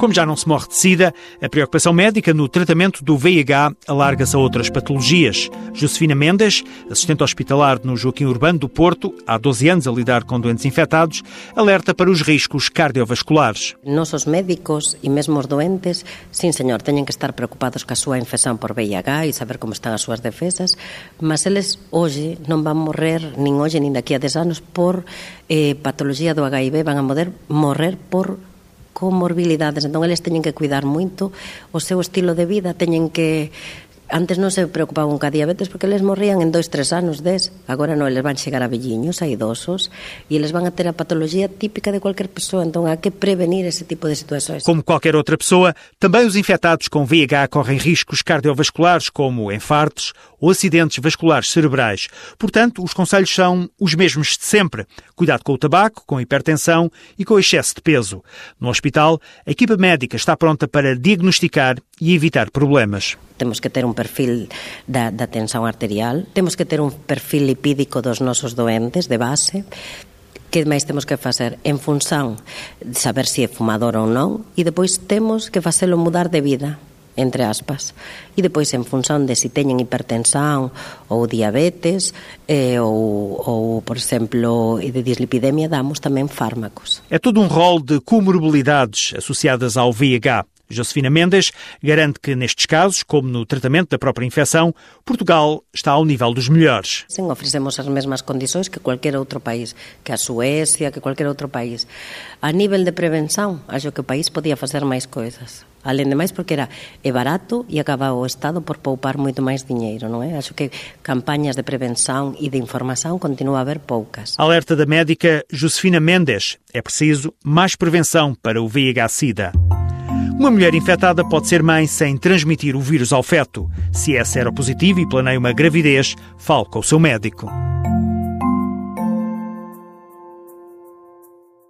Como já não se morre de sida, a preocupação médica no tratamento do VIH alarga-se a outras patologias. Josefina Mendes, assistente hospitalar no Joaquim Urbano do Porto, há 12 anos a lidar com doentes infectados, alerta para os riscos cardiovasculares. Nós, os médicos e mesmo os doentes, sim, senhor, teñen que estar preocupados ca súa infección por VIH e saber como están as súas defensas, mas eles hoxe non van morrer, nin hoxe nin daqui a 10 anos, por eh, patoloxía do HIV, van a poder morrer por comorbilidades. Entón, eles teñen que cuidar moito o seu estilo de vida, teñen que Antes non se preocupaban ca diabetes porque eles morrían en dois, tres anos, des. Agora non, eles van chegar a velliños, a idosos, e eles van a ter a patologia típica de qualquer pessoa, entón há que prevenir ese tipo de situações. Como qualquer outra pessoa, também os infectados com VIH correm riscos cardiovasculares, como infartos ou acidentes vasculares cerebrais. Portanto, os conselhos são os mesmos de sempre. Cuidado com o tabaco, com a hipertensão e com o excesso de peso. No hospital, a equipa médica está pronta para diagnosticar e evitar problemas. Temos que ter un perfil da, da arterial, temos que ter un perfil lipídico dos nosos doentes de base, que máis temos que facer en función de saber se é fumador ou non e depois temos que facelo mudar de vida entre aspas. E depois, en función de si teñen hipertensão ou diabetes eh, ou, ou, por exemplo, de dislipidemia, damos tamén fármacos. É todo um rol de comorbilidades associadas ao VIH. Josefina Mendes garante que nestes casos, como no tratamento da própria infecção, Portugal está ao nível dos melhores. Sim, oferecemos as mesmas condições que qualquer outro país, que a Suécia, que qualquer outro país. A nível de prevenção, acho que o país podia fazer mais coisas. Além de mais, porque era é barato e acaba o Estado por poupar moito máis dinheiro, non é? Acho que campañas de prevenção e de informação continua a haver poucas. Alerta da médica Josefina Mendes. É preciso mais prevenção para o VIH-Sida. Uma mulher infectada pode ser mãe sem transmitir o vírus ao feto. Se é seropositivo e planeia uma gravidez, fale com o seu médico.